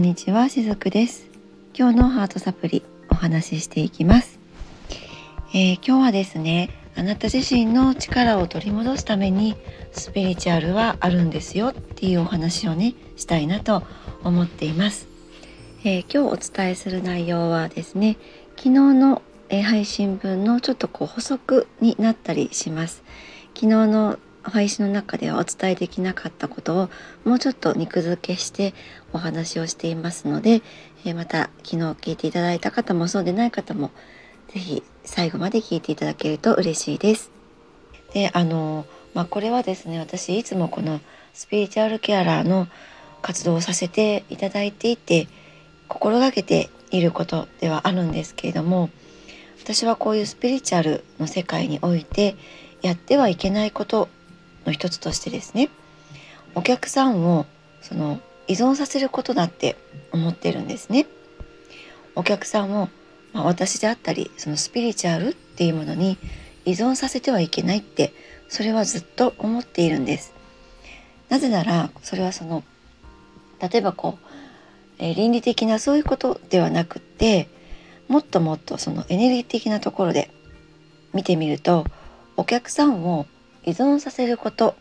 んにちはしずくです。今日のハートサプリお話ししていきます、えー、今日はですねあなた自身の力を取り戻すためにスピリチュアルはあるんですよっていうお話をねしたいなと思っています、えー、今日お伝えする内容はですね昨日の、え配信分のちょっとこう補足になったりします。昨日の配信の中ではお伝えできなかったことをもうちょっと肉付けしてお話をしていますので、えまた昨日聞いていただいた方もそうでない方も是非最後まで聞いていただけると嬉しいです。であのまあ、これはですね私いつもこのスピリチュアルケアラーの活動をさせていただいていて心がけていることではあるんですけれども私はこういうスピリチュアルの世界においてやってはいけないことの一つとしてですねお客さんをその依存させることだって思ってるんですね。お客さんを、まあ、私であったりそのスピリチュアルっていうものに依存させてはいけないってそれはずっと思っているんです。なぜならそれはその例えばこう、えー、倫理的なそういうことではなくってもっともっとそのエネルギー的なところで見てみるとお客さんを依存させること。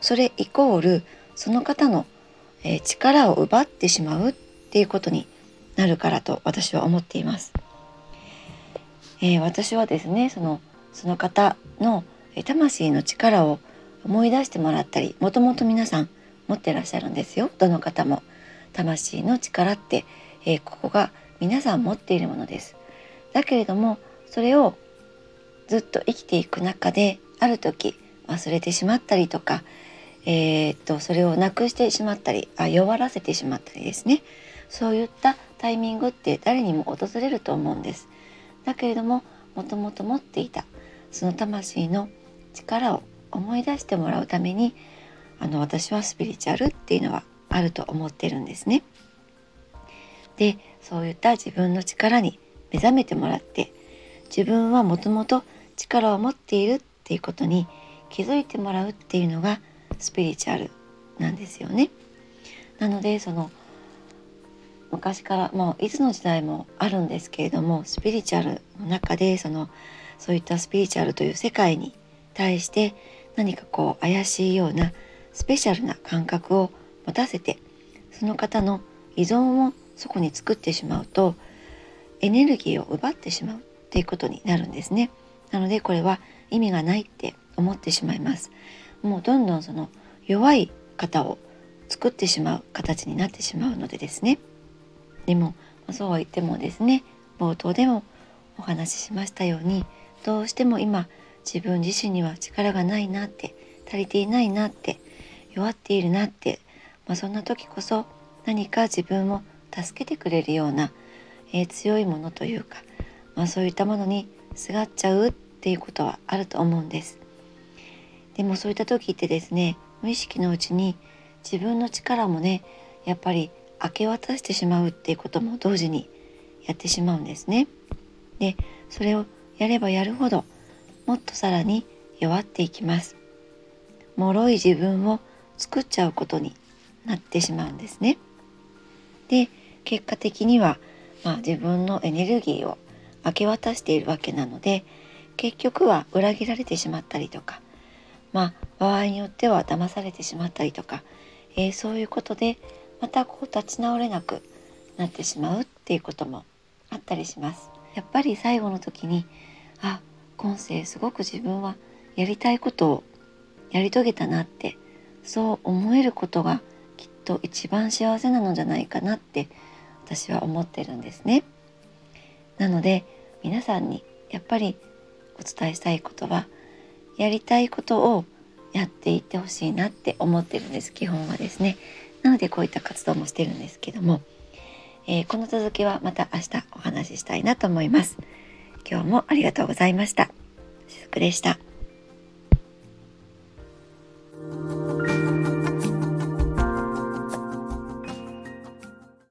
それイコールその方の、え、力を奪ってしまうっていうことになるからと私は思っています。えー、私はですねそのその方の、え魂の力を思い出してもらったりもともと皆さん持ってらっしゃるんですよ。どの方も。魂の力って、えー、ここが皆さん持っているものです。だけれどもそれをずっと生きていく中である時忘れてしまったりとか、えー、っとそれをなくしてしまったりあ弱らせてしまったりですねそういったタイミングって誰にも訪れると思うんです。だけれどももともと持っていたその魂の力を思い出してもらうためにあの私はスピリチュアルっていうのはあると思ってるんですね。でそういった自分の力に目覚めてもらって自分はもともと力を持っているっていうことに気づいてもらうっていうのがスピリチュアルなんですよね。なのでその昔からもういつの時代もあるんですけれどもスピリチュアルの中でそのそういったスピリチュアルという世界に対して何かこう怪しいようなスペシャルな感覚を持たせてその方の依存をそこに作ってしまうとエネルギーを奪ってしまうっていうことになるんですね。なのでこれは意味がないって思ってしまいますもうどんどんその弱い方を作ってしまう形になってしまうのでですねでもそうは言ってもですね冒頭でもお話ししましたようにどうしても今自分自身には力がないなって足りていないなって弱っているなって、まあ、そんな時こそ何か自分を助けてくれるような、えー、強いものというか、まあ、そういったものにすがっちゃうっていうことはあると思うんです。でもそういった時ってですね無意識のうちに自分の力もねやっぱり明け渡してしまうっていうことも同時にやってしまうんですね。でそれをやればやるほどもっとさらに弱っていきます。脆い自分を作っちゃうことになってしまうんですね。で結果的には、まあ、自分のエネルギーを明け渡しているわけなので結局は裏切られてしまったりとかまあ場合によっては騙されてしまったりとか、えー、そういうことでまたこう立ち直れなくなってしまうっていうこともあったりします。やっぱり最後の時にあ今世すごく自分はやりたいことをやり遂げたなってそう思えることがきっと一番幸せなのじゃないかなって私は思ってるんですね。なので皆さんにやっぱりお伝えしたいことはやりたいことをやっていってほしいなって思ってるんです基本はですね。なのでこういった活動もしてるんですけども、えー、この続きはまた明日お話ししたいなと思います。今日もありがとうございました。しずくでした。